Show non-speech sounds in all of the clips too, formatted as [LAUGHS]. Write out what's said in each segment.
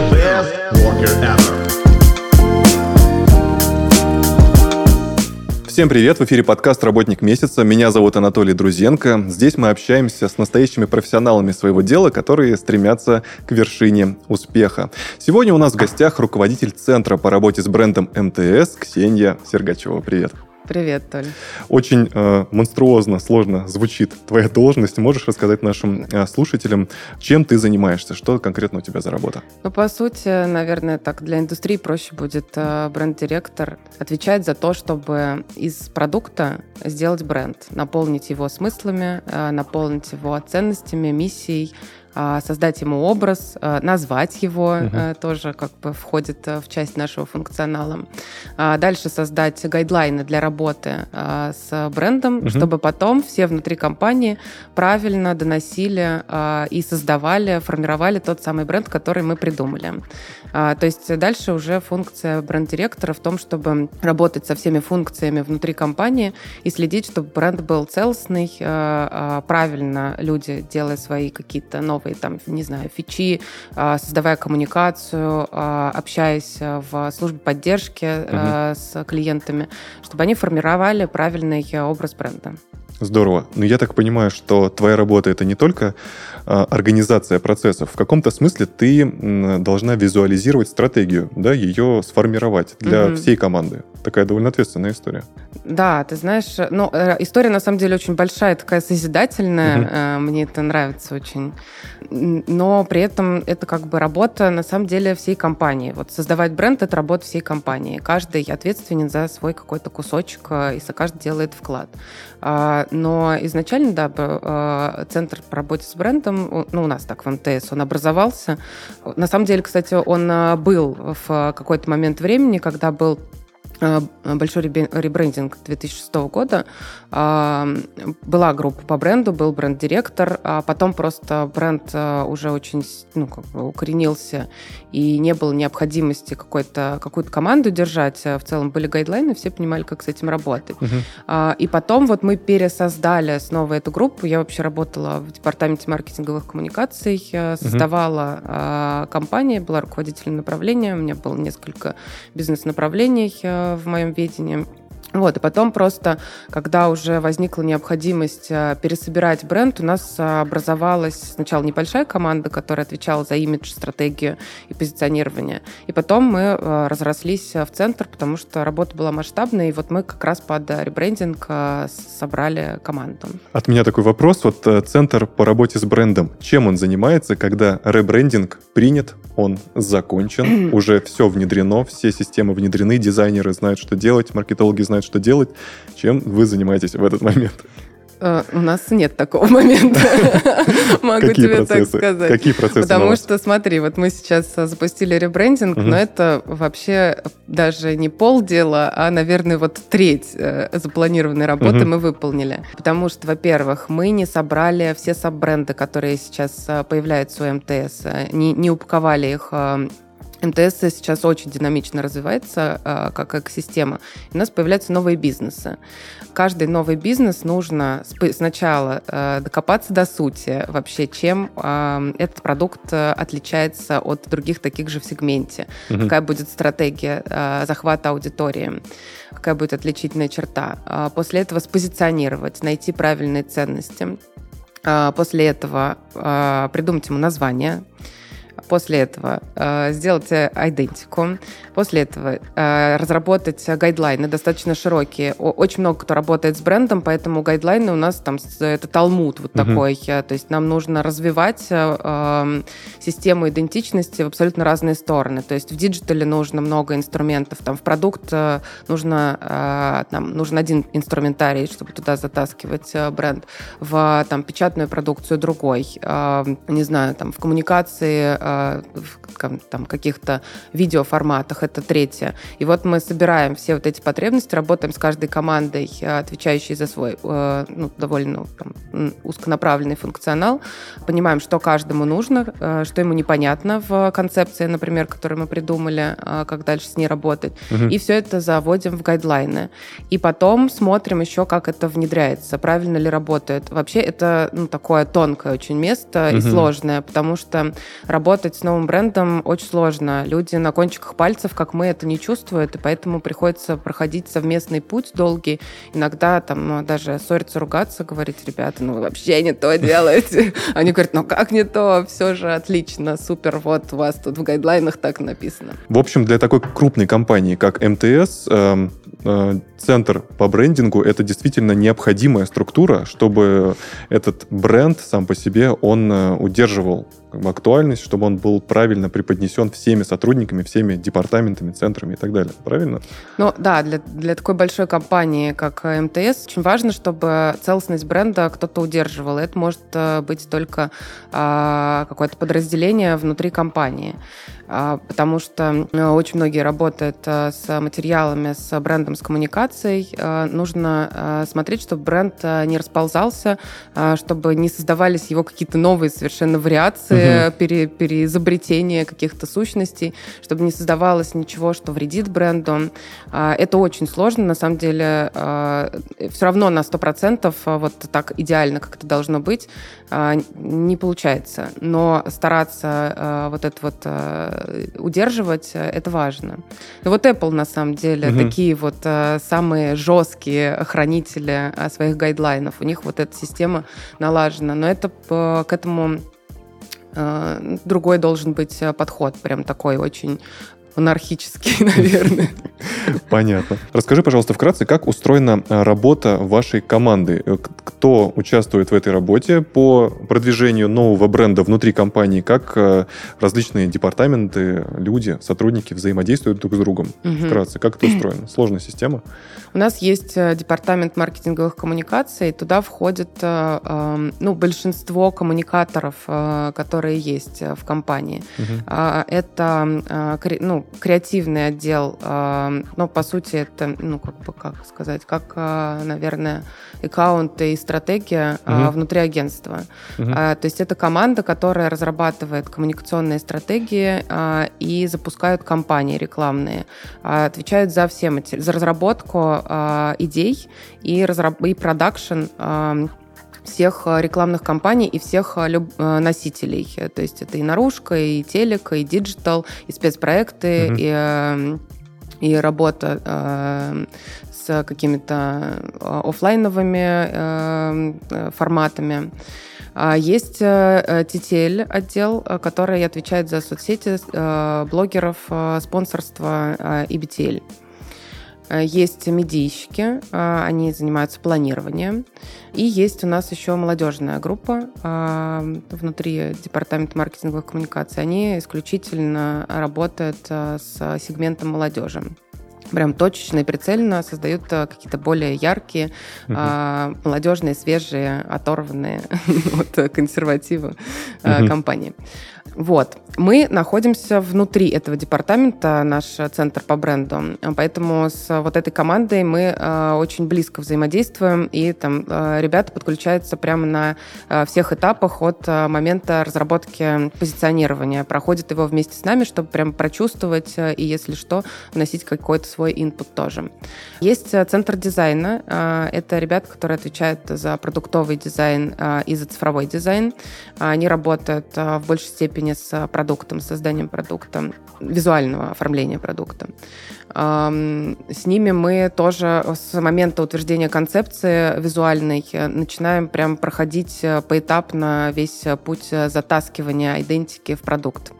the best worker ever. Всем привет! В эфире подкаст «Работник месяца». Меня зовут Анатолий Друзенко. Здесь мы общаемся с настоящими профессионалами своего дела, которые стремятся к вершине успеха. Сегодня у нас в гостях руководитель Центра по работе с брендом МТС Ксения Сергачева. Привет! Привет, Толь. Очень э, монструозно, сложно звучит твоя должность. Можешь рассказать нашим э, слушателям, чем ты занимаешься? Что конкретно у тебя за работа? Ну, по сути, наверное, так для индустрии проще будет э, бренд-директор отвечать за то, чтобы из продукта сделать бренд, наполнить его смыслами, э, наполнить его ценностями, миссией, создать ему образ, а, назвать его угу. тоже как бы входит в часть нашего функционала. А, дальше создать гайдлайны для работы с брендом, угу. чтобы потом все внутри компании правильно доносили и создавали, формировали тот самый бренд, который мы придумали. То есть дальше уже функция бренд-директора в том, чтобы работать со всеми функциями внутри компании и следить, чтобы бренд был целостный, правильно люди, делая свои какие-то новые новые, там, не знаю, фичи, а, создавая коммуникацию, а, общаясь в службе поддержки угу. с клиентами, чтобы они формировали правильный образ бренда. Здорово. Но я так понимаю, что твоя работа это не только а, организация процессов. В каком-то смысле ты должна визуализировать стратегию, да, ее сформировать для угу. всей команды. Такая довольно ответственная история. Да, ты знаешь, ну, э, история на самом деле очень большая, такая созидательная. Угу. Мне это нравится очень. Но при этом это как бы работа на самом деле всей компании. Вот создавать бренд это работа всей компании. Каждый ответственен за свой какой-то кусочек, э, и каждый делает вклад. А, но изначально, да, э, центр по работе с брендом, ну, у нас так в МТС, он образовался. На самом деле, кстати, он э, был в какой-то момент времени, когда был большой ребрендинг 2006 года. Была группа по бренду, был бренд-директор, а потом просто бренд уже очень ну, как бы укоренился, и не было необходимости какой-то, какую-то команду держать. В целом были гайдлайны, все понимали, как с этим работать. Uh-huh. И потом вот мы пересоздали снова эту группу. Я вообще работала в департаменте маркетинговых коммуникаций, э, создавала uh-huh. компанию, была руководителем направления. У меня было несколько бизнес-направлений э, в моем ведении. Вот, и потом просто, когда уже возникла необходимость э, пересобирать бренд, у нас образовалась сначала небольшая команда, которая отвечала за имидж, стратегию и позиционирование. И потом мы э, разрослись в центр, потому что работа была масштабная, и вот мы как раз под ребрендинг э, собрали команду. От меня такой вопрос. Вот центр по работе с брендом, чем он занимается, когда ребрендинг принят, он закончен, [CLEARS THROAT] уже все внедрено, все системы внедрены, дизайнеры знают, что делать, маркетологи знают, что делать. Чем вы занимаетесь в этот момент? Э, у нас нет такого [LAUGHS] момента. Могу тебе так сказать. Какие процессы? Потому что, смотри, вот мы сейчас запустили ребрендинг, но это вообще даже не полдела, а, наверное, вот треть э, запланированной работы мы выполнили. Потому что, во-первых, мы не собрали все саб-бренды, которые сейчас э, появляются у МТС, не упаковали их МТС сейчас очень динамично развивается э, как экосистема. У нас появляются новые бизнесы. Каждый новый бизнес нужно сначала э, докопаться до сути вообще, чем э, этот продукт отличается от других таких же в сегменте. Угу. Какая будет стратегия захвата аудитории, какая будет отличительная черта. А после этого спозиционировать, найти правильные ценности. А после этого придумать ему название, После этого э, сделать идентику. После этого э, разработать гайдлайны достаточно широкие. Очень много кто работает с брендом, поэтому гайдлайны у нас там это талмуд вот uh-huh. такой. То есть нам нужно развивать э, эм, систему идентичности в абсолютно разные стороны. То есть в диджитале нужно много инструментов, там в продукт э, нужно э, там нужен один инструментарий, чтобы туда затаскивать э, бренд. В там печатную продукцию другой. Э, не знаю, там в коммуникации э, в там, каких-то видеоформатах, это третье. И вот мы собираем все вот эти потребности, работаем с каждой командой, э, отвечающей за свой э, ну, довольно там, узконаправленный функционал, понимаем, что каждому нужно, э, что ему непонятно в концепции, например, которую мы придумали, как дальше с ней работать. Угу. И все это заводим в гайдлайны. И потом смотрим еще, как это внедряется, правильно ли работает. Вообще это ну, такое тонкое очень место угу. и сложное, потому что работать работать с новым брендом очень сложно. Люди на кончиках пальцев, как мы, это не чувствуют, и поэтому приходится проходить совместный путь долгий. Иногда там ну, даже ссориться, ругаться, говорить, ребята, ну вы вообще не то делаете. [LAUGHS] Они говорят, ну как не то? Все же отлично, супер, вот у вас тут в гайдлайнах так написано. В общем, для такой крупной компании, как МТС, эм, э, центр по брендингу это действительно необходимая структура, чтобы этот бренд сам по себе он э, удерживал актуальность, чтобы он был правильно преподнесен всеми сотрудниками, всеми департаментами, центрами и так далее. Правильно? Ну да, для, для такой большой компании, как МТС, очень важно, чтобы целостность бренда кто-то удерживал. Это может э, быть только а, какое-то подразделение внутри компании. А, потому что э, очень многие работают э, с материалами, с брендом, с коммуникацией. Э, нужно смотреть, чтобы бренд не расползался, чтобы не создавались его какие-то новые совершенно вариации, угу. пере, переизобретения каких-то сущностей, чтобы не создавалось ничего, что вредит бренду. Это очень сложно, на самом деле. Все равно на 100% вот так идеально, как это должно быть, не получается. Но стараться вот это вот удерживать, э, это важно. Но вот Apple, на самом деле, угу. такие вот э, самые жесткие хранители своих гайдлайнов. У них вот эта система налажена. Но это к этому другой должен быть подход, прям такой очень анархический, [LAUGHS] наверное. Понятно. Расскажи, пожалуйста, вкратце, как устроена э, работа вашей команды? Э, кто участвует в этой работе по продвижению нового бренда внутри компании? Как э, различные департаменты, люди, сотрудники взаимодействуют друг с другом? Угу. Вкратце, как это устроено? [CLEARS THROAT] Сложная система? У нас есть департамент маркетинговых коммуникаций. Туда входит ну, большинство коммуникаторов, которые есть в компании. Угу. Это ну, креативный отдел, но по сути это, ну, как бы, как сказать, как, а, наверное, аккаунт и стратегия угу. внутри агентства. Угу. То есть это команда, которая разрабатывает коммуникационные стратегии и запускают кампании рекламные, отвечают за все за разработку идей и, разраб... и продакшн всех рекламных кампаний и всех носителей. То есть это и наружка, и телек, и диджитал, и спецпроекты, угу. и и работа э, с какими-то э, офлайновыми э, э, форматами. А есть TTL отдел, который отвечает за соцсети, блогеров, спонсорство и BTL. Есть медийщики, они занимаются планированием. И есть у нас еще молодежная группа внутри департамента маркетинговых коммуникаций. Они исключительно работают с сегментом молодежи прям точечно и прицельно создают какие-то более яркие, угу. а, молодежные, свежие, оторванные [LAUGHS] от консерватива угу. компании. Вот. Мы находимся внутри этого департамента, наш центр по бренду. Поэтому с вот этой командой мы э, очень близко взаимодействуем, и там э, ребята подключаются прямо на э, всех этапах от э, момента разработки позиционирования. Проходят его вместе с нами, чтобы прям прочувствовать э, и, если что, вносить какой-то свой инпут тоже. Есть э, центр дизайна. Э, это ребята, которые отвечают за продуктовый дизайн э, и за цифровой дизайн. Они работают э, в большей степени степени с продуктом, с созданием продукта, визуального оформления продукта. С ними мы тоже с момента утверждения концепции визуальной начинаем прям проходить э, поэтапно весь путь затаскивания идентики в продукт.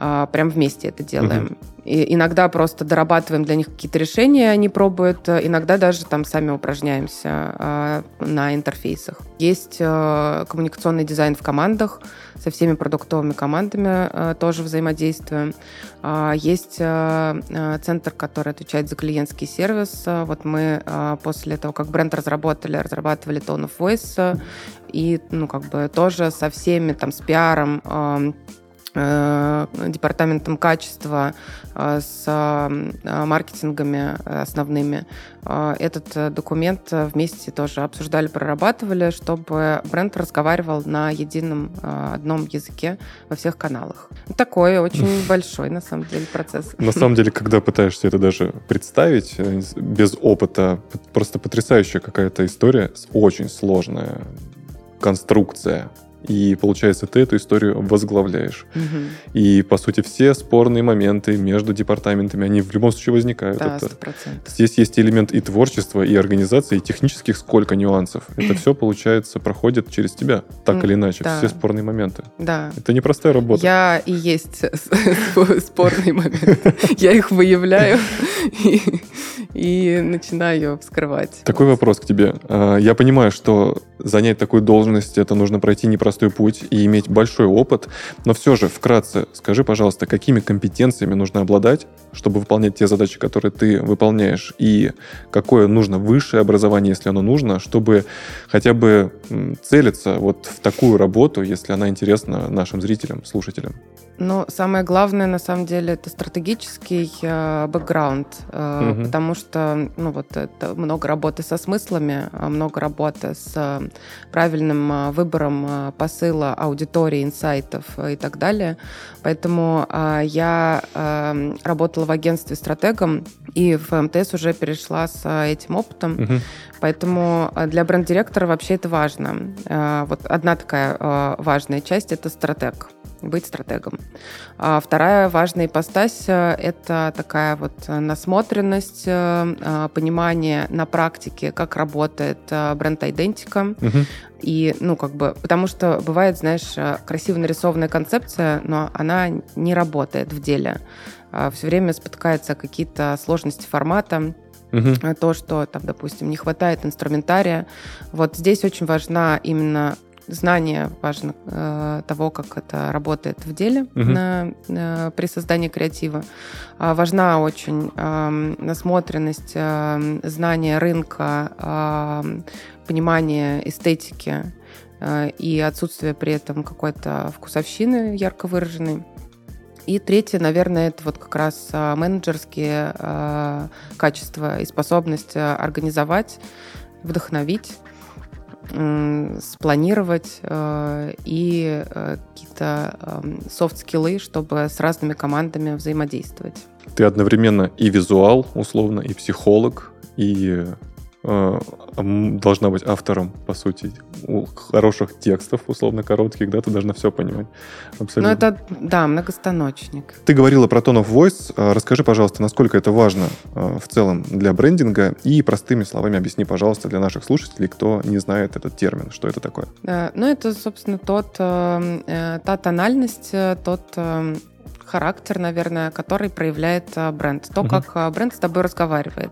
А, прям вместе это делаем. Угу. И иногда просто дорабатываем для них какие-то решения, они пробуют, иногда даже там сами упражняемся э, на интерфейсах. Есть э, коммуникационный дизайн в командах, со всеми продуктовыми командами э, тоже взаимодействуем. Э, есть э, э, центр, который отвечает за клиентский сервис. Вот мы э, после того, как бренд разработали, разрабатывали Tone of Voice, э, и ну, как бы тоже со всеми, там, с пиаром, э, Э, департаментом качества, э, с э, маркетингами основными. Этот документ вместе тоже обсуждали, прорабатывали, чтобы бренд разговаривал на едином одном языке во всех каналах. Такой очень [LAUGHS] большой, на самом деле, процесс. На самом деле, когда пытаешься это даже представить без опыта, просто потрясающая какая-то история, очень сложная конструкция и, получается, ты эту историю возглавляешь. Мгм. И, по сути, все спорные моменты между департаментами, они в любом случае возникают. Да, Это- сто процентов. Здесь есть элемент и творчества, и организации, и технических сколько нюансов. Это [LAUGHS] все, получается, проходит через тебя, так или иначе, да. все спорные моменты. Да. Это непростая работа. Я и есть [LAUGHS] с- спорный момент. Я их выявляю [LAUGHS] и, начинаю вскрывать. Такой вопрос к тебе. А, Я понимаю, что занять такую должность, это нужно пройти непростой путь и иметь большой опыт, но все же, вкратце, скажи, пожалуйста, какими компетенциями нужно обладать, чтобы выполнять те задачи, которые ты выполняешь, и какое нужно высшее образование, если оно нужно, чтобы хотя бы целиться вот в такую работу, если она интересна нашим зрителям, слушателям. Ну, самое главное, на самом деле, это стратегический э, бэкграунд, э, Мгм. потому что, ну, вот это много работы со смыслами, а много работы с э, правильным э, выбором э, посыла, аудитории, инсайтов э, и так далее. Поэтому э, я э, работала в агентстве стратегом, и в МТС уже перешла с э, этим опытом. Мгм. Поэтому э, для бренд-директора вообще это важно. Э, Вот одна такая э, важная часть – это стратег, быть стратегом. А вторая важная ипостась э, – это такая вот насмотренность, э, э, понимание на практике, как работает э, бренд-айдентика. Мгм. И, ну, как бы, потому что бывает, знаешь, красиво нарисованная концепция, но она не работает в деле. Все время спотыкаются какие-то сложности формата, э, то, что там, допустим, не хватает инструментария. Вот здесь очень важна именно знание важно э, того, как это работает в деле Мгм. на- э, при создании креатива. А, важна очень эм, насмотренность, эм, знание рынка, эм, понимание эстетики э, и отсутствие при этом какой-то вкусовщины ярко выраженной. И третье, наверное, это вот как раз а, менеджерские а, качества и способность а, организовать, вдохновить, спланировать э, и э, какие-то софт-скиллы, чтобы с разными командами взаимодействовать. Ты одновременно и визуал, условно, и психолог, и э, должна быть автором, по сути, у- хороших текстов, условно, коротких, да, ты должна все понимать. Ну, Абсолютно. это, да, многостаночник. Ты говорила про tone of voice. А, Расскажи, пожалуйста, насколько это важно а, в целом для брендинга и простыми словами объясни, пожалуйста, для наших слушателей, кто не знает этот термин, что это такое. Да, ну, это, собственно, тот, э, э, та тональность, э, тот характер, наверное, который проявляет бренд. То, Мгм. как бренд с тобой разговаривает.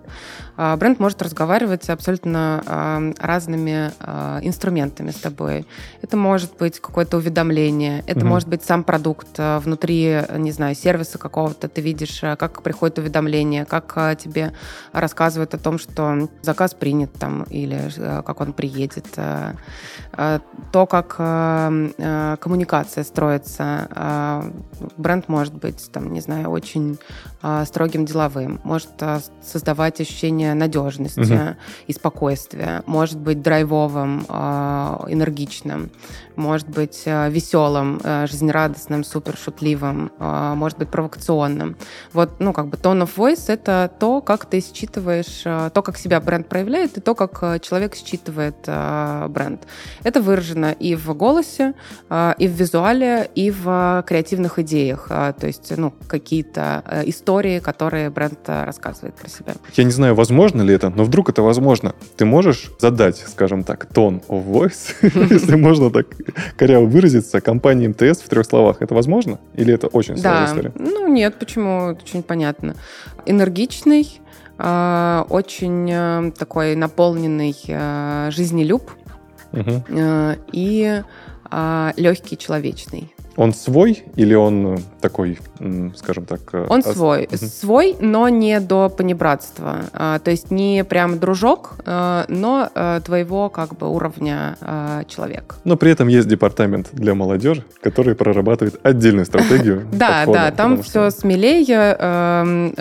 А, Бренд может разговаривать абсолютно э, разными э, инструментами с тобой. Это может быть какое-то уведомление, это Мгм. может быть сам продукт внутри, не знаю, сервиса какого-то. Ты видишь, как приходит уведомление, как тебе рассказывают о том, что заказ принят там или как он приедет. То, как коммуникация строится. Бренд может быть, там, не знаю, очень строгим деловым, может э, создавать ощущение надежности Мгм. и спокойствия, может быть драйвовым, э, энергичным, может быть веселым, жизнерадостным, супер шутливым, может быть провокационным. Вот, ну, как бы tone of voice — это то, как ты считываешь, то, как себя бренд проявляет, и то, как человек считывает бренд. Это выражено и в голосе, и в визуале, и в креативных идеях. То есть, ну, какие-то э, истории, которые бренд э, рассказывает про себя. Я не знаю, возможно ли это, но вдруг это возможно. Ты можешь задать, скажем так, tone of voice, [LAUGHS] если можно так коряво выразиться, компании МТС в трех словах. Это возможно? Или это очень сложная история? ну нет, почему? Очень понятно. Энергичный, э, очень э, такой наполненный жизнелюб и легкий, человечный. Он свой или он э, такой, скажем так... э, Он ос- свой. Мгм. Свой, но не до понебратства. А, То есть не прям дружок, э, но э, твоего как бы уровня э, человек. Но при этом есть департамент для молодежи, который прорабатывает отдельную стратегию. [LAUGHS] Да, да, там все смелее, эм,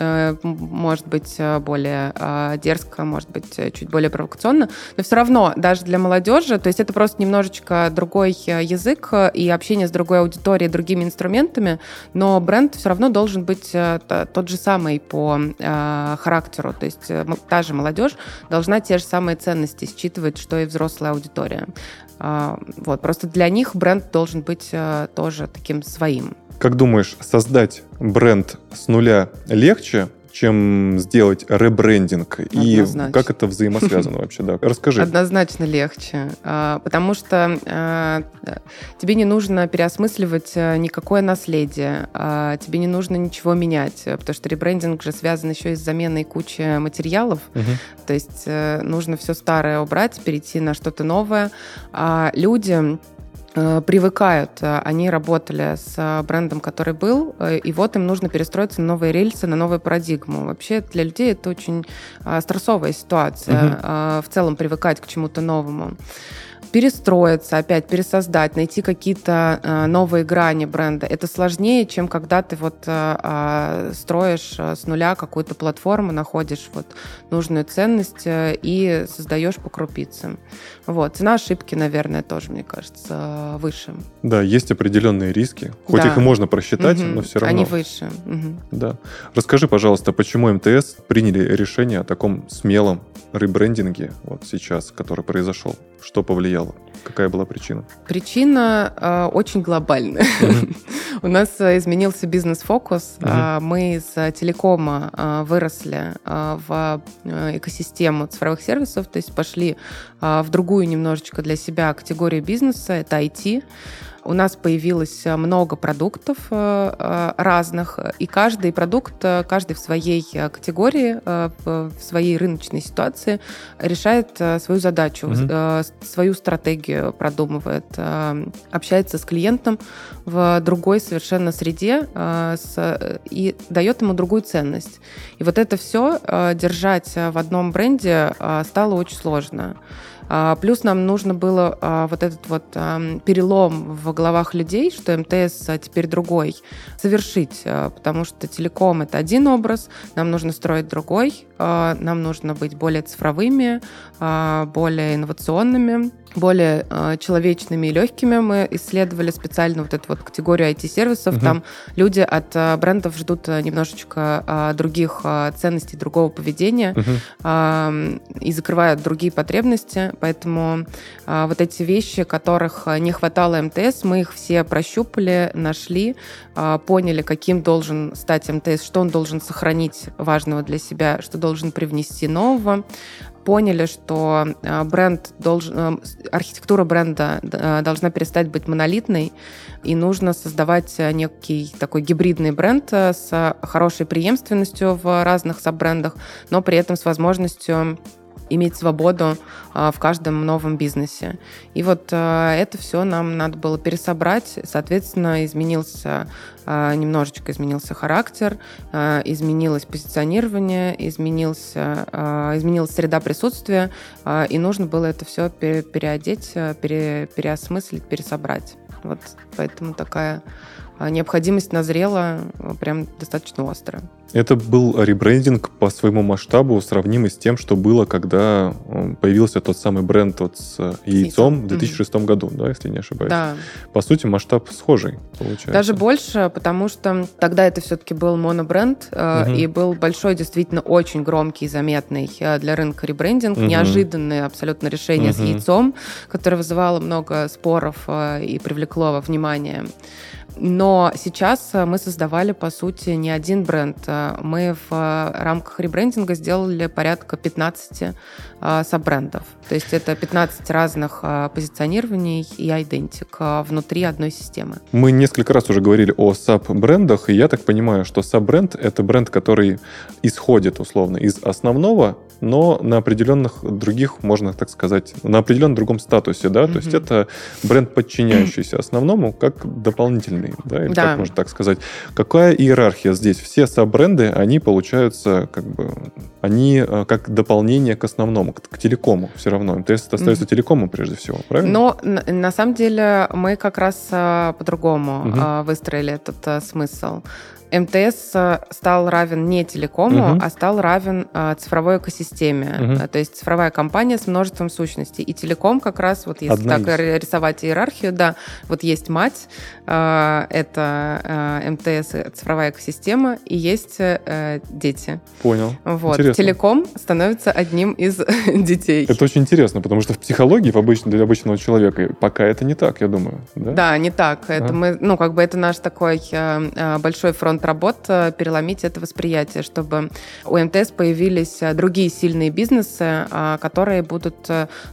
может быть более дерзко, может быть чуть более провокационно, но все равно даже для молодежи, то есть это просто немножечко другой язык и общение с другой аудиторией, другими инструментами, но бренд все равно должен быть э, тот же самый по э, характеру, то есть э, та же молодежь должна те же самые ценности считывать, что и взрослая аудитория. А, вот, просто для них бренд должен быть тоже таким своим. Как думаешь, создать бренд с нуля легче, чем сделать ребрендинг? Однозначно. И как это взаимосвязано [LAUGHS] вообще? Да, расскажи. Однозначно легче, а, потому что а, тебе не нужно переосмысливать а, никакое наследие, тебе не нужно ничего менять, потому что ребрендинг же связан еще и с заменой кучи материалов, Мгм. то есть э, нужно все старое убрать, перейти на что-то новое. А люди э, привыкают, э, они работали с э, брендом, который был, э, и вот им нужно перестроиться на новые рельсы, на новую парадигму. Вообще для людей это очень э, стрессовая ситуация, э, в целом привыкать к чему-то новому. Перестроиться, опять пересоздать, найти какие-то э, новые грани бренда. Это сложнее, чем когда ты вот э, э, строишь э, с нуля какую-то платформу, находишь вот нужную ценность э, и создаешь по крупицам. Вот. Цена ошибки, наверное, тоже, мне кажется, выше. Да, есть определенные риски. Хоть Да. их и можно просчитать, Мгм. но все равно. Они выше. Мгм. Да. Расскажи, пожалуйста, почему МТС приняли решение о таком смелом ребрендинге вот сейчас, который произошел? Что повлияло? Какая была причина? Причина э, очень глобальная. [LAUGHS] У нас э, изменился бизнес-фокус. А, Мы из э, телекома э, выросли в э, экосистему цифровых сервисов, то есть пошли в другую немножечко для себя категорию бизнеса, это IT. У нас появилось э, много продуктов э, э, разных, и каждый продукт, каждый в своей категории, в своей рыночной ситуации решает свою задачу, с- свою стратегию продумывает, общается с клиентом в другой совершенно среде и дает ему другую ценность. И вот это все держать в одном бренде стало очень сложно. А, Плюс нам нужно было а, вот этот вот перелом в головах людей, что МТС а, теперь другой, совершить, потому что телеком это один образ, нам нужно строить другой, нам нужно быть более цифровыми, более инновационными, более а, человечными и легкими. Мы исследовали специально вот эту вот категорию IT-сервисов. Мгм. Там люди от а, брендов ждут а, немножечко а, других а, ценностей, другого поведения Мгм. ам, и закрывают другие потребности. Поэтому а, вот эти вещи, которых а, не хватало МТС, мы их все прощупали, нашли, а, поняли, каким должен стать МТС, что он должен сохранить важного для себя, что должен привнести нового. Поняли, что а, бренд должен, с- архитектура бренда а, должна перестать быть монолитной, и нужно создавать некий такой гибридный бренд с хорошей преемственностью в разных саббрендах, но при этом с возможностью иметь свободу а, в каждом новом бизнесе. И вот а, это все нам надо было пересобрать. Соответственно, изменился а, немножечко изменился характер, изменилось позиционирование, изменился, изменилась среда присутствия, и нужно было это все переодеть, пере- переосмыслить, пересобрать. Вот поэтому такая необходимость назрела прям достаточно остро. Это был ребрендинг по своему масштабу, сравнимый с тем, что было, когда э, появился тот самый бренд вот с яйцом яйцом. в 2006 году, да, если не ошибаюсь. Да. По сути, масштаб схожий, получается. Даже больше, потому что тогда это все-таки был монобренд, э, Мгм. и был большой, действительно очень громкий и заметный э, для рынка ребрендинг, Мгм. неожиданное абсолютно решение с Мгм. яйцом, которое вызывало много споров э, и привлекло во внимание. Но сейчас э, мы создавали, по сути, не один бренд. Э, Мы в э, рамках ребрендинга сделали порядка 15 э, саббрендов. То есть это 15 разных позиционирований и идентик внутри одной системы. Мы несколько раз уже говорили о саб-брендах, и я так понимаю, что саб-бренд — это бренд, который исходит, условно, из основного, но на определенных других, можно так сказать, на определенном другом статусе, да? То есть это бренд, подчиняющийся основному, как дополнительный, да? Или Да. как можно так сказать. Какая иерархия здесь? Все саб-бренды, они получаются как бы... Они э, как дополнение к основному, к, к телекому все равно. МТС это остается Мгм. телекомом прежде всего, правильно? Но на, на самом деле мы как раз а, по-другому а, выстроили этот смысл. МТС а, стал равен не телекому, Мгм. а стал равен а, цифровой экосистеме. А, То есть цифровая компания с множеством сущностей. И телеком как раз, вот если Одна так из. рисовать иерархию, да, вот есть мать, а, это а, МТС, э, цифровая экосистема, и есть э, дети. Понял. Вот. Интересно. Телеком становится одним из [LAUGHS] детей. Это очень интересно, потому что в психологии в обыч- для обычного человека пока это не так, я думаю. Да? Да, не так. Это А. мы, ну, как бы это наш такой э, э, большой фронт работ э, переломить это восприятие, чтобы у МТС появились э, другие сильные бизнесы, э, которые будут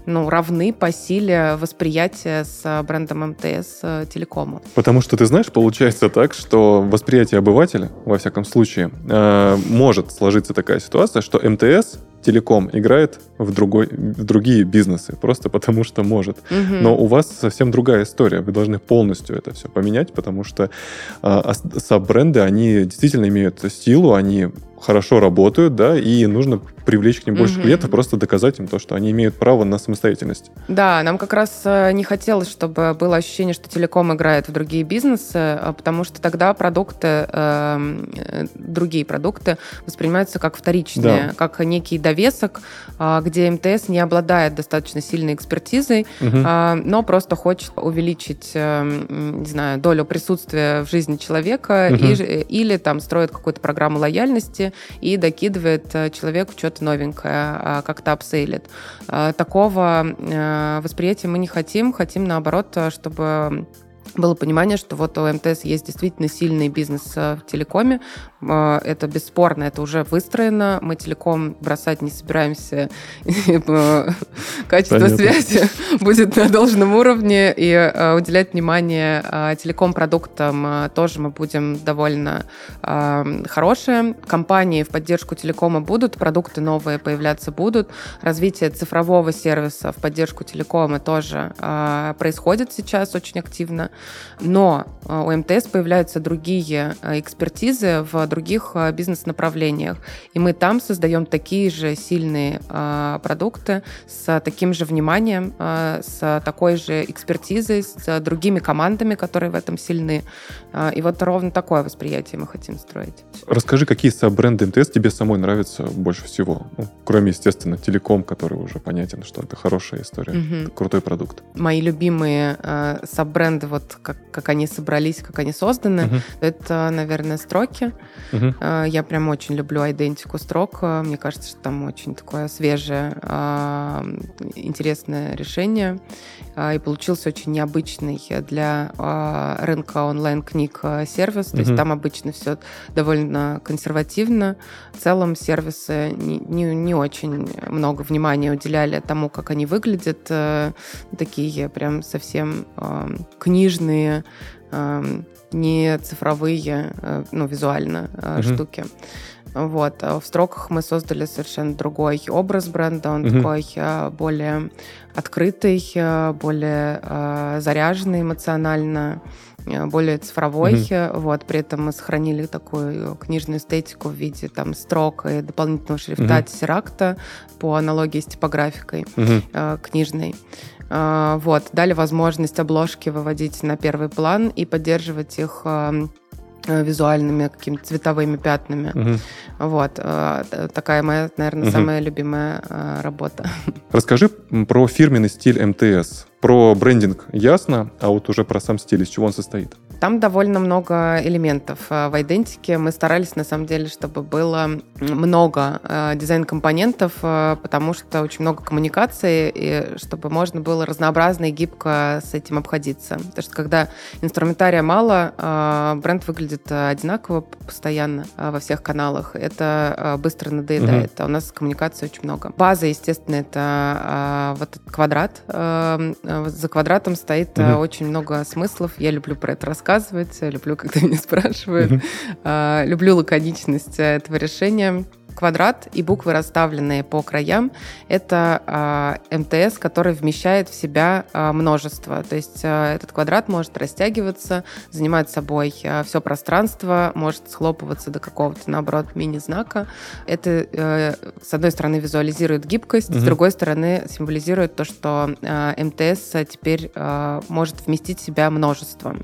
ну, равны по силе восприятия с брендом МТС телекому. Потому что, ты знаешь, получается так, что восприятие обывателя, во всяком случае, может сложиться такая ситуация, что МТС, телеком, играет в, другой, в другие бизнесы, просто потому что может. Мгм. Но у вас совсем другая история. Вы должны полностью это все поменять, потому что ос- саб-бренды, они действительно имеют силу, они хорошо работают, да, и нужно привлечь к ним больше Мгм. клиентов, просто доказать им то, что они имеют право на самостоятельность. Да, нам как раз э, не хотелось, чтобы было ощущение, что телеком играет в другие бизнесы, э, потому что тогда продукты, эм, э, другие продукты воспринимаются как вторичные, Да. как некий довесок, а, где МТС не обладает достаточно сильной экспертизой, Мгм. а, но просто хочет увеличить, эм, не знаю, долю присутствия в жизни человека Мгм. и ж- или там строит какую-то программу лояльности и докидывает э, человеку что-то новенькое, а, как-то апсейлит. А, Такого э, восприятия мы не хотим. Хотим, наоборот, э, чтобы было понимание, что вот у МТС есть действительно сильный бизнес э, в телекоме. Э, Это бесспорно, это уже выстроено. Мы телеком бросать не собираемся. [LAUGHS] Э, Качество Понятно. связи [LAUGHS] будет на должном уровне. И уделять внимание телеком-продуктам тоже мы будем довольно хорошие. Компании в поддержку телекома будут, продукты новые появляться будут. Развитие цифрового сервиса в поддержку телекома тоже происходит сейчас очень активно. Но э, у МТС появляются другие э, экспертизы в других э, бизнес-направлениях. И мы там создаем такие же сильные продукты с таким же вниманием, с такой же экспертизой, с другими командами, которые в этом сильны. И вот ровно такое восприятие мы хотим строить. Расскажи, какие саб-бренды МТС тебе самой нравятся больше всего? Ну, кроме, естественно, телеком, который уже понятен, что это хорошая история, Мгм. крутой продукт. Мои любимые э, саб-бренды, вот как, как они собрались, как они созданы, Мгм. это, наверное, строки. Э, Я прям очень люблю идентику строк. Э, Мне кажется, что там очень такое свежее, а, интересное решение. А, И получился очень необычный для а, рынка онлайн-книг а, сервис. То есть там обычно все довольно консервативно. В целом сервисы не, не- не очень много внимания уделяли тому, как они выглядят. Э, Такие прям совсем а, книжные, а, не цифровые, э, ну, визуально Мгм. штуки. Вот. А В строках мы создали совершенно другой образ бренда. Он Мгм. такой э, более открытый, более заряженный эмоционально, более цифровой. Э, Вот. При этом мы сохранили такую книжную эстетику в виде там строк и дополнительного шрифта Мгм. тессеракта по аналогии с типографикой Мгм. э, книжной. А, Вот, дали возможность обложки выводить на первый план и поддерживать их э, визуальными какими-то цветовыми пятнами. Мгм. Вот, э, такая моя, наверное, Мгм. самая любимая э, работа. [LAUGHS] Расскажи про фирменный стиль МТС. Про брендинг ясно, а вот уже про сам стиль, из чего он состоит. Там довольно много элементов э, в идентике. Мы старались, на самом деле, чтобы было много э, дизайн-компонентов, э, потому что очень много коммуникации, и чтобы можно было разнообразно и гибко с этим обходиться. Потому что когда инструментария мало, э, бренд выглядит одинаково постоянно э, во всех каналах. Это э, быстро надоедает. А у нас коммуникации очень много. База, естественно, это вот этот квадрат. За квадратом стоит Мгм. очень много смыслов. Я люблю про это рассказывать, я люблю, когда [LAUGHS] меня спрашивают. А, Люблю лаконичность э, этого решения. Квадрат и буквы, расставленные по краям, это а, МТС, который вмещает в себя а, множество. То есть а, этот квадрат может растягиваться, занимать собой все пространство, может схлопываться до какого-то, наоборот, мини-знака. Это, э, с одной стороны, визуализирует гибкость, Мгм. с другой стороны, символизирует то, что а, МТС теперь а, может вместить в себя множество.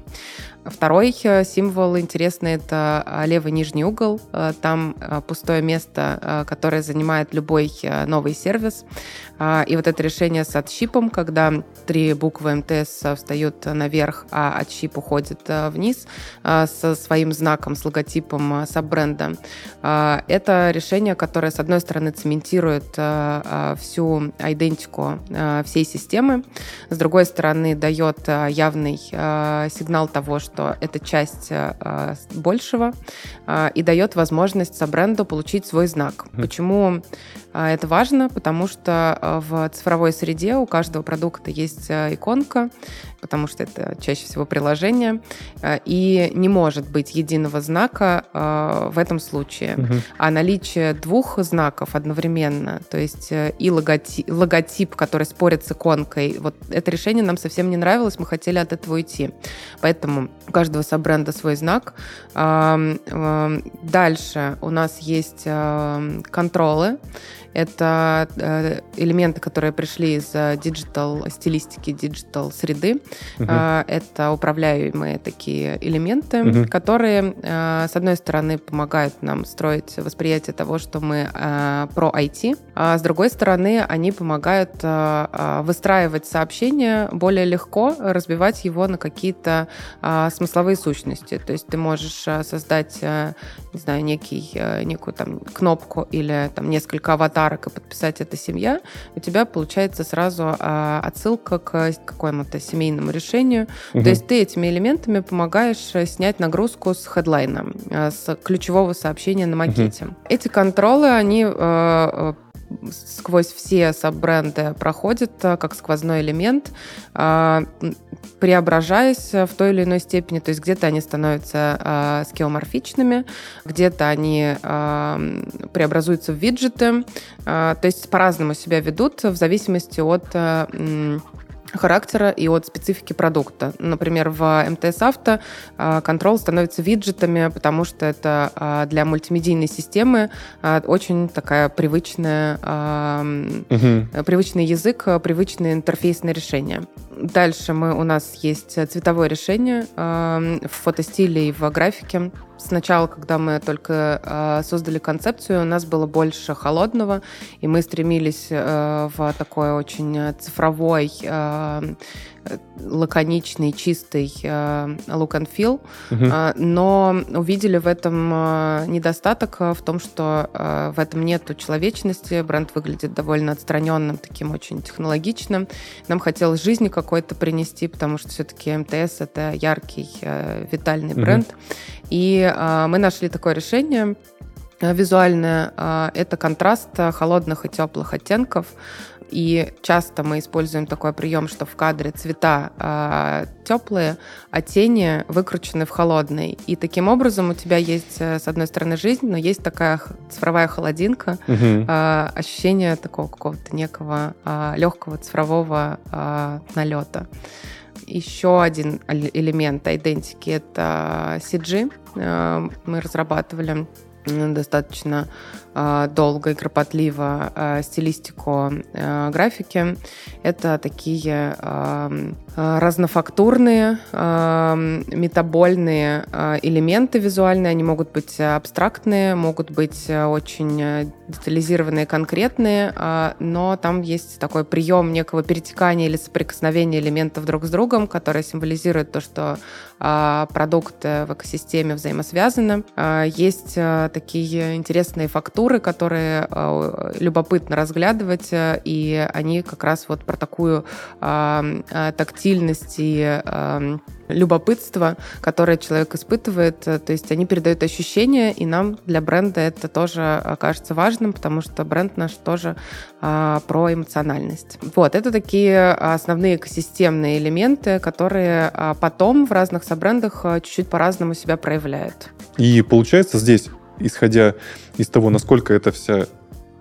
Второй э, символ интересный – это а, левый нижний угол. Э, Там э, пустое место который занимает любой новый сервис. И вот это решение с отщипом, когда три буквы МТС встают наверх, а отщип уходит вниз со своим знаком, с логотипом саббренда. Это решение, которое, с одной стороны, цементирует всю идентику всей системы, с другой стороны, дает явный сигнал того, что это часть большего, и дает возможность бренду получить свой знак. Почему это важно? Потому что в цифровой среде у каждого продукта есть иконка, потому что это чаще всего приложение, и не может быть единого знака в этом случае. Угу. А наличие двух знаков одновременно, то есть и логотип, логотип, который спорит с иконкой, вот это решение нам совсем не нравилось, мы хотели от этого уйти. Поэтому у каждого саббренда свой знак. Дальше у нас есть контролы. Это э, элементы, которые пришли из диджитал стилистики, диджитал среды. Угу. Это управляемые такие элементы, угу. которые, э, с одной стороны, помогают нам строить восприятие того, что мы про IT, с другой стороны, они помогают выстраивать сообщение более легко, разбивать его на какие-то смысловые сущности. То есть ты можешь создать, не знаю, некий, некую там кнопку или там несколько аватаров подарок и подписать это семья, у тебя получается сразу а, отсылка к какому-то семейному решению. Угу. То есть ты этими элементами помогаешь э, снять нагрузку с хедлайна, э, с ключевого сообщения на макете. Угу. Эти контролы, они э, сквозь все саб-бренды проходит э, как сквозной элемент, а, преображаясь в той или иной степени. То есть где-то они становятся а, скеоморфичными, где-то они преобразуются в виджеты. То есть по-разному себя ведут в зависимости от характера и от специфики продукта. Например, в МТС Авто контроль становится виджетами, потому что это а, для мультимедийной системы а, очень такая привычная, угу. привычный язык, привычное интерфейсное решение. Дальше мы, у нас есть цветовое решение в фотостиле и в графике. Сначала, когда мы только э, создали концепцию, у нас было больше холодного, и мы стремились э, в такой очень цифровой э, лаконичный, чистый э, look and feel, угу. но увидели в этом э, недостаток в том, что в этом нету человечности, бренд выглядит довольно отстраненным, таким очень технологичным. Нам хотелось жизни какой-то принести, потому что все-таки МТС это яркий, витальный угу. бренд. И э, мы нашли такое решение визуальное. Э, это контраст холодных и теплых оттенков. И часто мы используем такой прием, что в кадре цвета э, теплые, а тени выкручены в холодный. И таким образом у тебя есть, э, с одной стороны, жизнь, но есть такая цифровая холодинка, угу. э, ощущение такого какого-то некого э, легкого цифрового э, налета. Еще один элемент идентики — это CG. Э, мы разрабатывали достаточно долго и кропотливо а, стилистику а, графики. Это такие разнофактурные, метабольные элементы визуальные. Они могут быть абстрактные, могут быть очень детализированные, конкретные, но там есть такой прием некого перетекания или соприкосновения элементов друг с другом, который символизирует то, что продукты в экосистеме взаимосвязаны. Есть такие интересные фактуры, фактуры, которые э, любопытно разглядывать, э, и они как раз вот про такую э, тактильность и любопытство, которое человек испытывает. То есть они передают ощущения, и нам для бренда это тоже кажется важным, потому что бренд наш тоже а, про эмоциональность. Вот, это такие основные экосистемные элементы, которые потом в разных собрендах чуть-чуть по-разному себя проявляют. И получается здесь исходя из того, насколько эта вся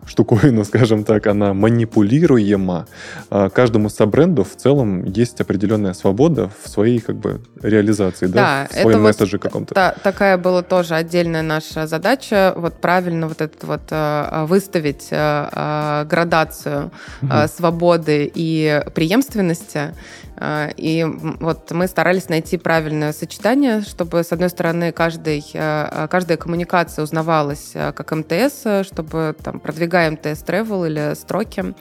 штуковина, [LAUGHS] скажем так, она манипулируема. А, каждому саббренду в целом есть определенная свобода в своей как бы реализации, да, да в своем месседже вот каком-то. Та, такая была тоже отдельная наша задача, вот правильно вот этот вот а, выставить а, градацию угу. свободы и преемственности и вот мы старались найти правильное сочетание, чтобы, с одной стороны, каждый, а, каждая коммуникация узнавалась как МТС, чтобы там, продвигая МТС Travel или строки,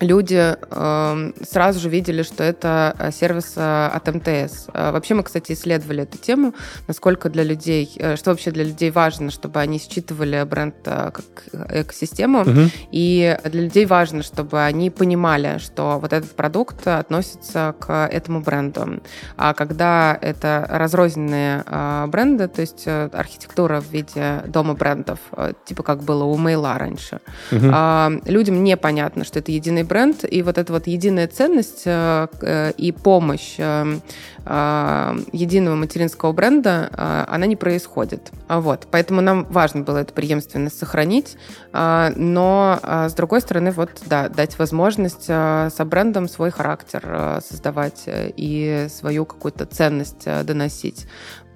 люди э, сразу же видели, что это э, сервис э, от МТС. Э, вообще мы, кстати, исследовали эту тему, насколько для людей, э, что вообще для людей важно, чтобы они считывали бренд э, как экосистему, угу. и для людей важно, чтобы они понимали, что вот этот продукт относится к этому бренду. А когда это разрозненные э, бренды, то есть э, архитектура в виде дома брендов, э, типа как было у Мейла раньше, угу. э, людям непонятно, что это единый бренд, и вот эта вот единая ценность э, э, и помощь э, единого материнского бренда, она не происходит. Вот. Поэтому нам важно было эту преемственность сохранить, но, с другой стороны, вот, да, дать возможность со брендом свой характер создавать и свою какую-то ценность доносить.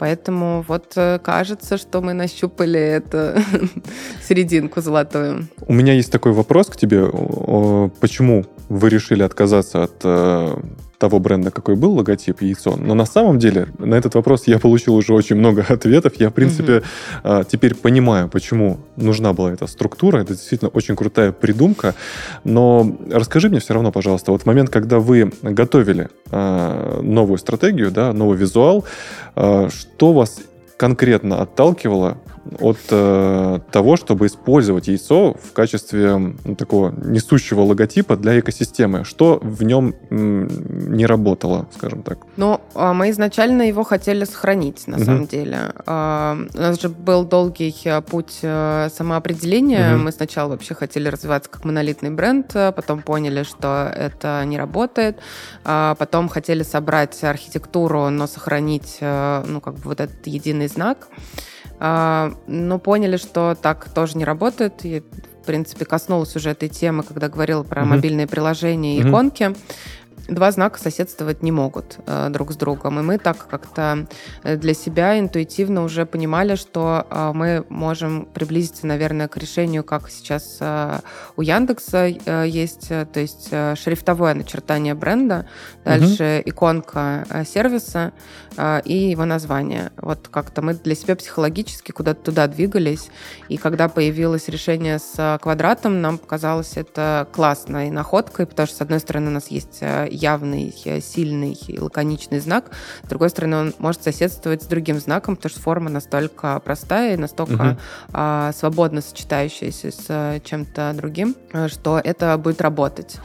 Поэтому вот кажется, что мы нащупали эту [LAUGHS] серединку золотую. У меня есть такой вопрос к тебе. Почему вы решили отказаться от э, того бренда, какой был логотип яйцо. Но на самом деле на этот вопрос я получил уже очень много [LAUGHS] ответов. Я, в принципе, угу. теперь понимаю, почему нужна была эта структура. Это действительно очень крутая придумка. Но расскажи мне все равно, пожалуйста, вот в момент, когда вы готовили а, новую стратегию, да, новый визуал, а, что вас конкретно отталкивало от э, того, чтобы использовать яйцо в качестве ну, такого несущего логотипа для экосистемы. Что в нем м, не работало, скажем так? Ну, а мы изначально его хотели сохранить, на угу. самом деле. А, у нас же был долгий э, путь э, самоопределения. Угу. Мы сначала вообще хотели развиваться как монолитный бренд, э, потом поняли, что это не работает. А потом хотели собрать архитектуру, но сохранить ну, как бы вот этот единый знак. А, но поняли, что так тоже не работает. И, в принципе, коснулась уже этой темы, когда говорила про mm-hmm. мобильные приложения и mm-hmm. иконки два знака соседствовать не могут э, друг с другом. И мы так как-то э, для себя интуитивно уже понимали, что э, мы можем приблизиться, наверное, к решению, как сейчас э, у Яндекса э, есть, э, то есть э, шрифтовое начертание бренда, дальше угу. иконка э, сервиса э, и его название. Вот как-то мы для себя психологически куда-то туда двигались, и когда появилось решение с э, квадратом, нам показалось это классной находкой, потому что, с одной стороны, у нас есть э, явный, э, сильный лаконичный знак. С другой стороны, он может соседствовать с другим знаком, потому что форма настолько простая и настолько угу. а, свободно сочетающаяся с э, чем-то другим, э, что это будет работать.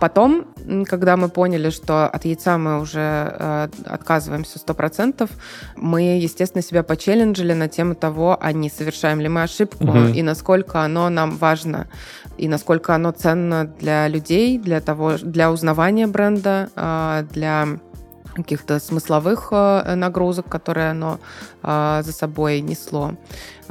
Потом, когда мы поняли, что от яйца мы уже э, отказываемся 100%, мы, естественно, себя почелленджили на тему того, а не совершаем ли мы ошибку, угу. и насколько оно нам важно, и насколько оно ценно для людей, для, того, для узнавания бренда, э, для каких-то смысловых э, нагрузок, которые оно э, за собой несло.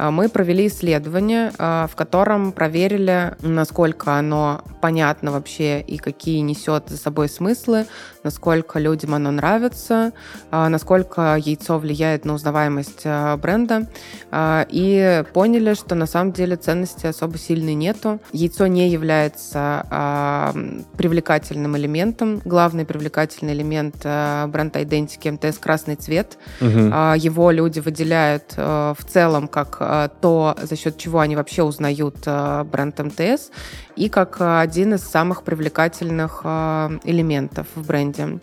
А, мы провели исследование, а, в котором проверили, насколько оно понятно вообще и какие несет за собой смыслы, насколько людям оно нравится, а, насколько яйцо влияет на узнаваемость бренда. И поняли, что на самом деле ценности особо сильной нету. Яйцо не является привлекательным элементом. Главный привлекательный элемент бренда Identity МТС – красный цвет. Угу. Его люди выделяют в целом как то, за счет чего они вообще узнают э, бренд МТС, и как один из самых привлекательных э, элементов в бренде.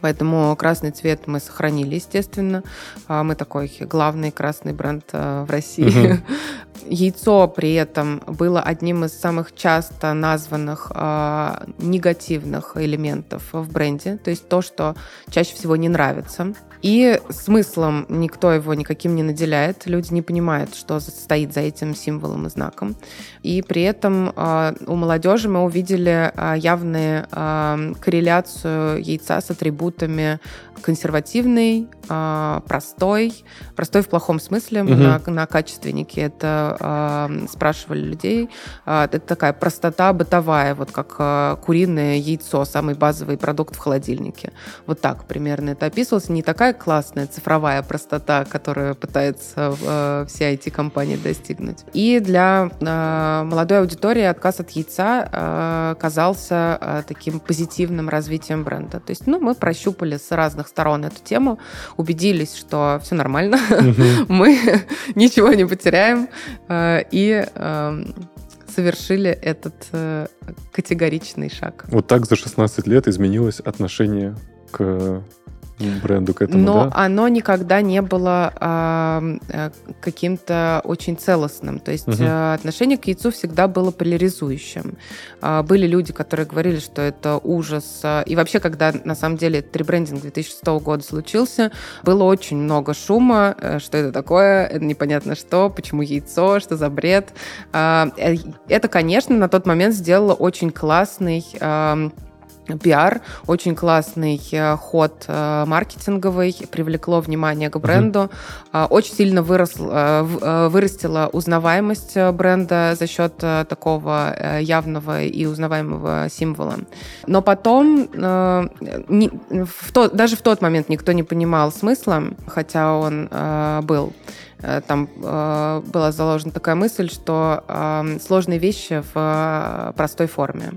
Поэтому красный цвет мы сохранили, естественно. Мы такой главный красный бренд в России. Угу. [LAUGHS] Яйцо при этом было одним из самых часто названных э, негативных элементов в бренде, то есть то, что чаще всего не нравится. И смыслом никто его никаким не наделяет. Люди не понимают, что стоит за этим символом и знаком. И при этом э, у молодежи мы увидели э, явную э, корреляцию яйца с атрибутами консервативный, э, простой, простой в плохом смысле, угу. на, на качественнике это э, спрашивали людей. Э, это такая простота бытовая, вот как куриное яйцо, самый базовый продукт в холодильнике. Вот так примерно это описывалось. Не такая классная цифровая простота, которую пытаются все IT-компании достигнуть. И для молодой аудитории отказ от яйца казался таким позитивным развитием бренда. То есть, ну, мы прощупали с разных сторон эту тему, убедились, что все нормально, [LAUGHS] мы [LAUGHS] ничего не потеряем, э, и эм, совершили этот э, категоричный шаг. Вот так за 16 лет изменилось отношение к бренду к этому, Но да? оно никогда не было э, каким-то очень целостным. То есть угу. отношение к яйцу всегда было поляризующим. Были люди, которые говорили, что это ужас. И вообще, когда на самом деле этот ребрендинг 2006 года случился, было очень много шума, э, что это такое, это непонятно что, почему яйцо, что за бред. Э, это, конечно, на тот момент сделало очень классный пиар, очень классный э, ход э, маркетинговый, привлекло внимание к бренду, uh-huh. очень сильно вырос, вырастила узнаваемость бренда за счет такого явного и узнаваемого символа. Но потом, не, в то, даже в тот момент никто не понимал смысла, хотя он был там э, была заложена такая мысль, что э, сложные вещи в простой форме.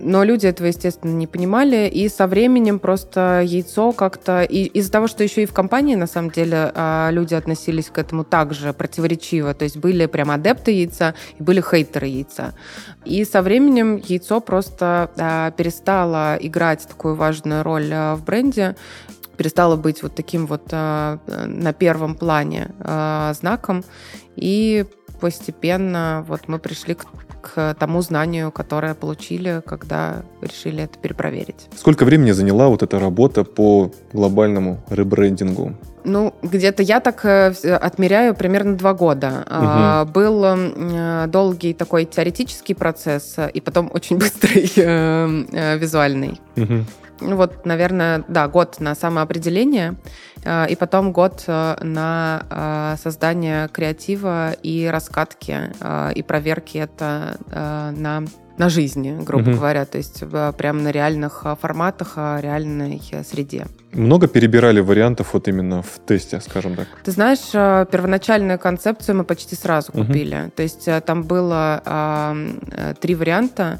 Но люди этого, естественно, не понимали. И со временем просто яйцо как-то... И из-за того, что еще и в компании, на самом деле, а, люди относились к этому также противоречиво. То есть были прям адепты яйца и были хейтеры яйца. И со временем яйцо просто а, перестало играть такую важную роль а, в бренде перестало быть вот таким вот на первом плане знаком. И постепенно вот мы пришли к к тому знанию, которое получили, когда решили это перепроверить. Сколько времени заняла вот эта работа по глобальному ребрендингу? Ну, где-то я так э, отмеряю примерно два года. Угу. Был э, долгий такой теоретический процесс и потом очень [LAUGHS] быстрый э, визуальный. Угу. Вот, наверное, да, год на самоопределение, и потом год на создание креатива и раскатки, и проверки это на на жизни, грубо угу. говоря, то есть прямо на реальных форматах, реальной среде. Много перебирали вариантов вот именно в тесте, скажем так? Ты знаешь, первоначальную концепцию мы почти сразу угу. купили. То есть там было э, три варианта.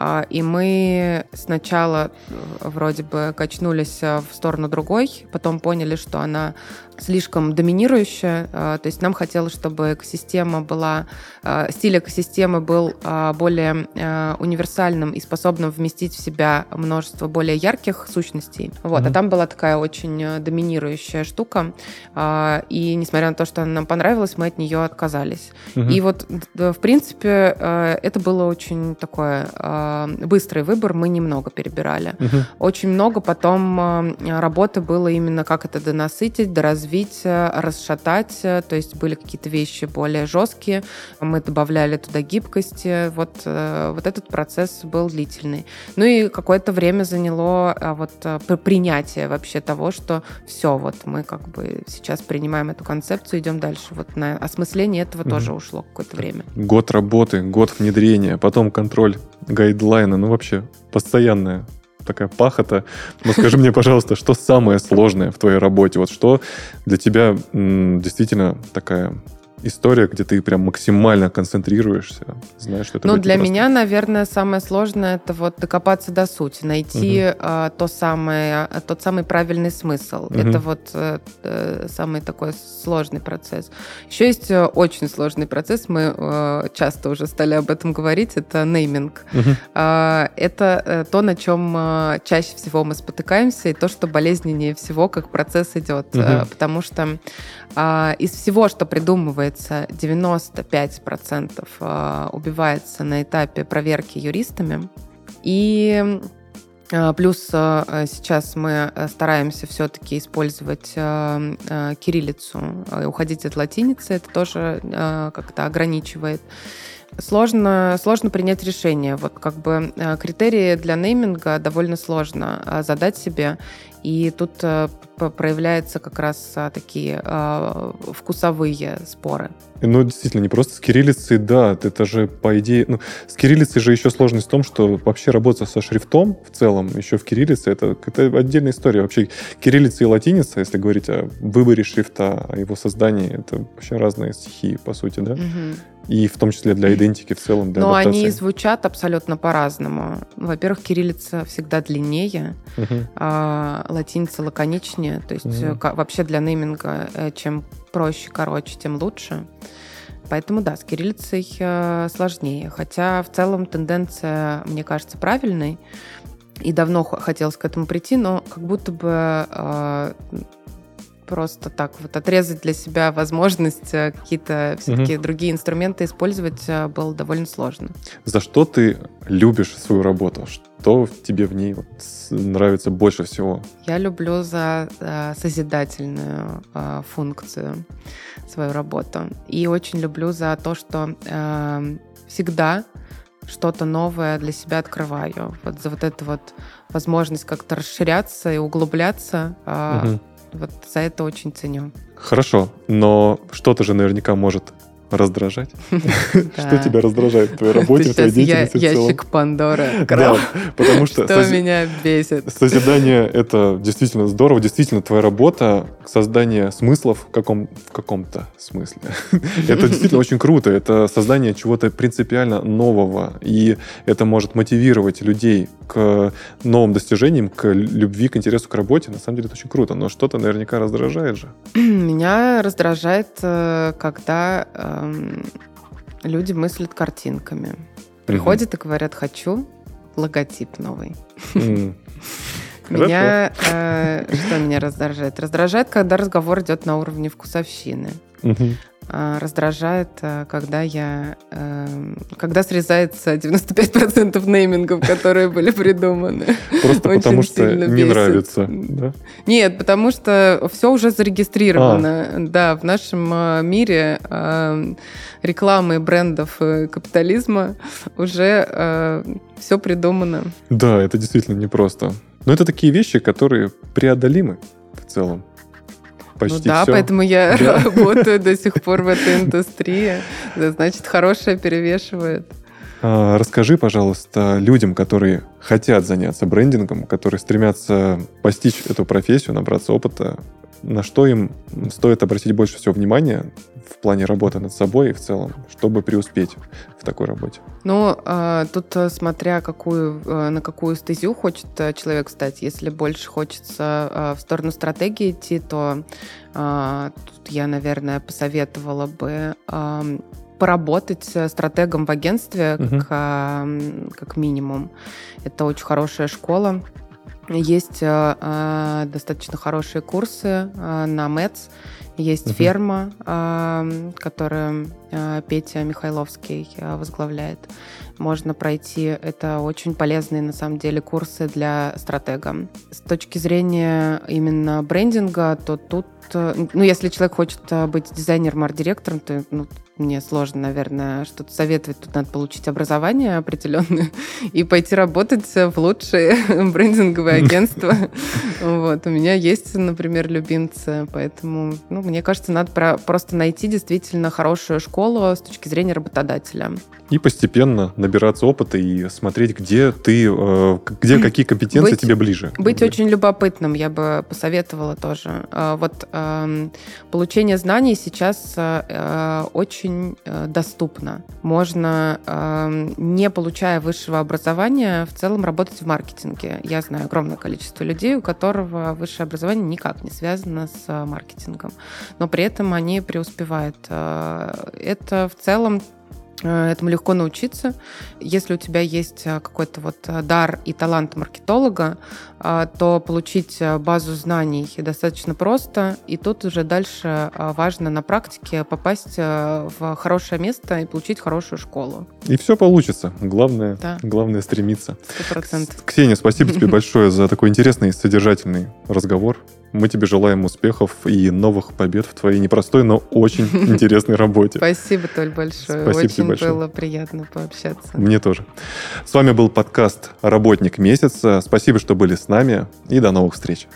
А, и мы сначала э, вроде бы качнулись э, в сторону другой, потом поняли, что она слишком доминирующая. А, то есть нам хотелось, чтобы экосистема была, а, стиль экосистемы был более универсальным и способным вместить в себя множество более ярких сущностей. Вот. Mm-hmm. А там была такая очень э, доминирующая штука. И несмотря на то, что она нам понравилась, мы от нее отказались. Mm-hmm. И вот, в принципе, это было очень такое быстрый выбор, мы немного перебирали. Угу. Очень много потом э, работы было именно как это донасытить, доразвить, э, расшатать. Э, то есть были какие-то вещи более жесткие, мы добавляли туда гибкости. Вот, вот этот процесс был длительный. Ну и какое-то время заняло вот принятие вообще того, что все, вот мы как бы сейчас принимаем эту концепцию, идем дальше. Вот на осмысление этого угу. тоже ушло какое-то время. Год работы, год внедрения, потом контроль гайдлайны, ну вообще постоянная такая пахота. Но скажи мне, пожалуйста, что самое сложное в твоей работе? Вот что для тебя действительно такая история, где ты прям максимально концентрируешься, знаешь, что это Ну, для просто... меня, наверное, самое сложное это вот докопаться до сути, найти угу. а, то самое, тот самый правильный смысл. Угу. Это вот а, самый такой сложный процесс. Еще есть э, очень сложный процесс, мы а, часто уже стали об этом говорить, это нейминг. Угу. А, это то, на чем а, чаще всего мы спотыкаемся, и то, что болезненнее всего, как процесс идет. Угу. А, потому что а, из всего, что придумывается, 95% а, убивается на этапе проверки юристами. И а, Плюс сейчас мы стараемся все-таки использовать кириллицу, уходить от латиницы, это тоже как-то ограничивает. Сложно, сложно принять решение. Вот как бы э, критерии для нейминга довольно сложно э, задать себе. И тут э, проявляются как раз такие вкусовые споры. Ну, действительно, не просто с кириллицей, да, это же, по идее... Ну, с кириллицей же еще сложность в том, что вообще работа со шрифтом в целом, еще в кириллице, это, это отдельная история. Вообще кириллица и латиница, если говорить о выборе шрифта, о его создании, это вообще разные стихии, по сути, да? Угу. И в том числе для идентики в целом, для Но адаптации. они звучат абсолютно по-разному. Во-первых, кириллица всегда длиннее, угу. а латиница лаконичнее. То есть угу. вообще для нейминга э, чем проще, короче, тем лучше. Поэтому да, с кириллицей э, сложнее. Хотя в целом тенденция, мне кажется, правильной. И давно хотелось к этому прийти, но как будто бы просто так вот отрезать для себя возможность э, какие-то все-таки угу. другие инструменты использовать э, было довольно сложно. За что ты любишь свою работу? Что тебе в ней нравится больше всего? Я люблю за э, созидательную функцию свою работу. И очень люблю за то, что всегда что-то новое для себя открываю. Вот за вот эту вот возможность как-то расширяться и углубляться. Угу. Вот за это очень ценю. Хорошо, но что-то же наверняка может раздражать? [LAUGHS] Что тебя раздражает в твоей [LAUGHS] работе, в твоей деятельности в целом? ящик Пандоры. Да, потому что... Что меня бесит? Созидание — это действительно здорово, действительно твоя работа, создание смыслов в каком в каком-то смысле. [LAUGHS] Это действительно очень круто. Это создание чего-то принципиально нового. И это может мотивировать людей к новым достижениям, к любви, к интересу к работе. На самом деле это очень круто. Но что-то наверняка раздражает же. [CLEARS THROAT] Меня раздражает, э, когда э, люди мыслят картинками. Приходят и говорят, хочу логотип новый. [LAUGHS] Меня э, что меня раздражает? Раздражает, когда разговор идет на уровне вкусовщины. А, раздражает, э, когда я, эм, когда срезается 95% неймингов, которые были придуманы. Просто потому что не нравится, да? Нет, потому что все уже зарегистрировано. А. Да, в нашем э, мире рекламы брендов капитализма уже э, все придумано. Да, это действительно непросто. Но это такие вещи, которые преодолимы в целом почти ну да, все. поэтому я да. [LAUGHS] работаю до сих пор в этой индустрии. Да, значит, хорошее перевешивает. А, расскажи, пожалуйста, людям, которые хотят заняться брендингом, которые стремятся постичь эту профессию, набраться опыта, на что им стоит обратить больше всего внимания в плане работы над собой и в целом, чтобы преуспеть в такой работе? Ну, а, тут э, смотря какую, э, на какую стезю хочет э, человек стать. Если больше хочется в сторону стратегии идти, то а, тут я, наверное, посоветовала бы поработать стратегом в агентстве угу. как, как минимум. Это очень хорошая школа. Есть э, достаточно хорошие курсы э, на МЭЦ. Есть uh ферма, э, которую э, Петя Михайловский э, возглавляет. Можно пройти. Это очень полезные, на самом деле, курсы для стратега. С точки зрения именно брендинга, то тут ну, если человек хочет быть дизайнером, арт-директором, то ну, мне сложно, наверное, что-то советовать. Тут надо получить образование определенное [LAUGHS] и пойти работать в лучшие [LAUGHS] брендинговые агентства. Вот. У меня есть, например, любимцы, поэтому, ну, мне кажется, надо просто найти действительно хорошую школу с точки зрения работодателя. И постепенно набираться опыта и смотреть, где ты, э, где какие компетенции быть, тебе ближе. Быть очень любопытным, я бы посоветовала тоже. А, вот получение знаний сейчас э, очень очень э, доступно. Можно, эм, не получая высшего образования, в целом работать в маркетинге. Я знаю огромное количество людей, у которого высшее образование никак не связано с э, маркетингом, но при этом они преуспевают. Э, это в целом Э, этому легко научиться. Если у тебя есть э, какой-то вот э, дар и талант маркетолога, то получить базу знаний достаточно просто. И тут уже дальше важно на практике попасть в хорошее место и получить хорошую школу. И все получится. Главное, да. главное стремиться. 100%. Ксения, спасибо тебе [LAUGHS] большое за такой интересный, содержательный разговор. Мы тебе желаем успехов и новых побед в твоей непростой, но очень [LAUGHS] интересной работе. Спасибо, Толь, большое. Спасибо очень тебе большое. было приятно пообщаться. Мне тоже. С вами был подкаст «Работник месяца». Спасибо, что были с нами, и до новых встреч.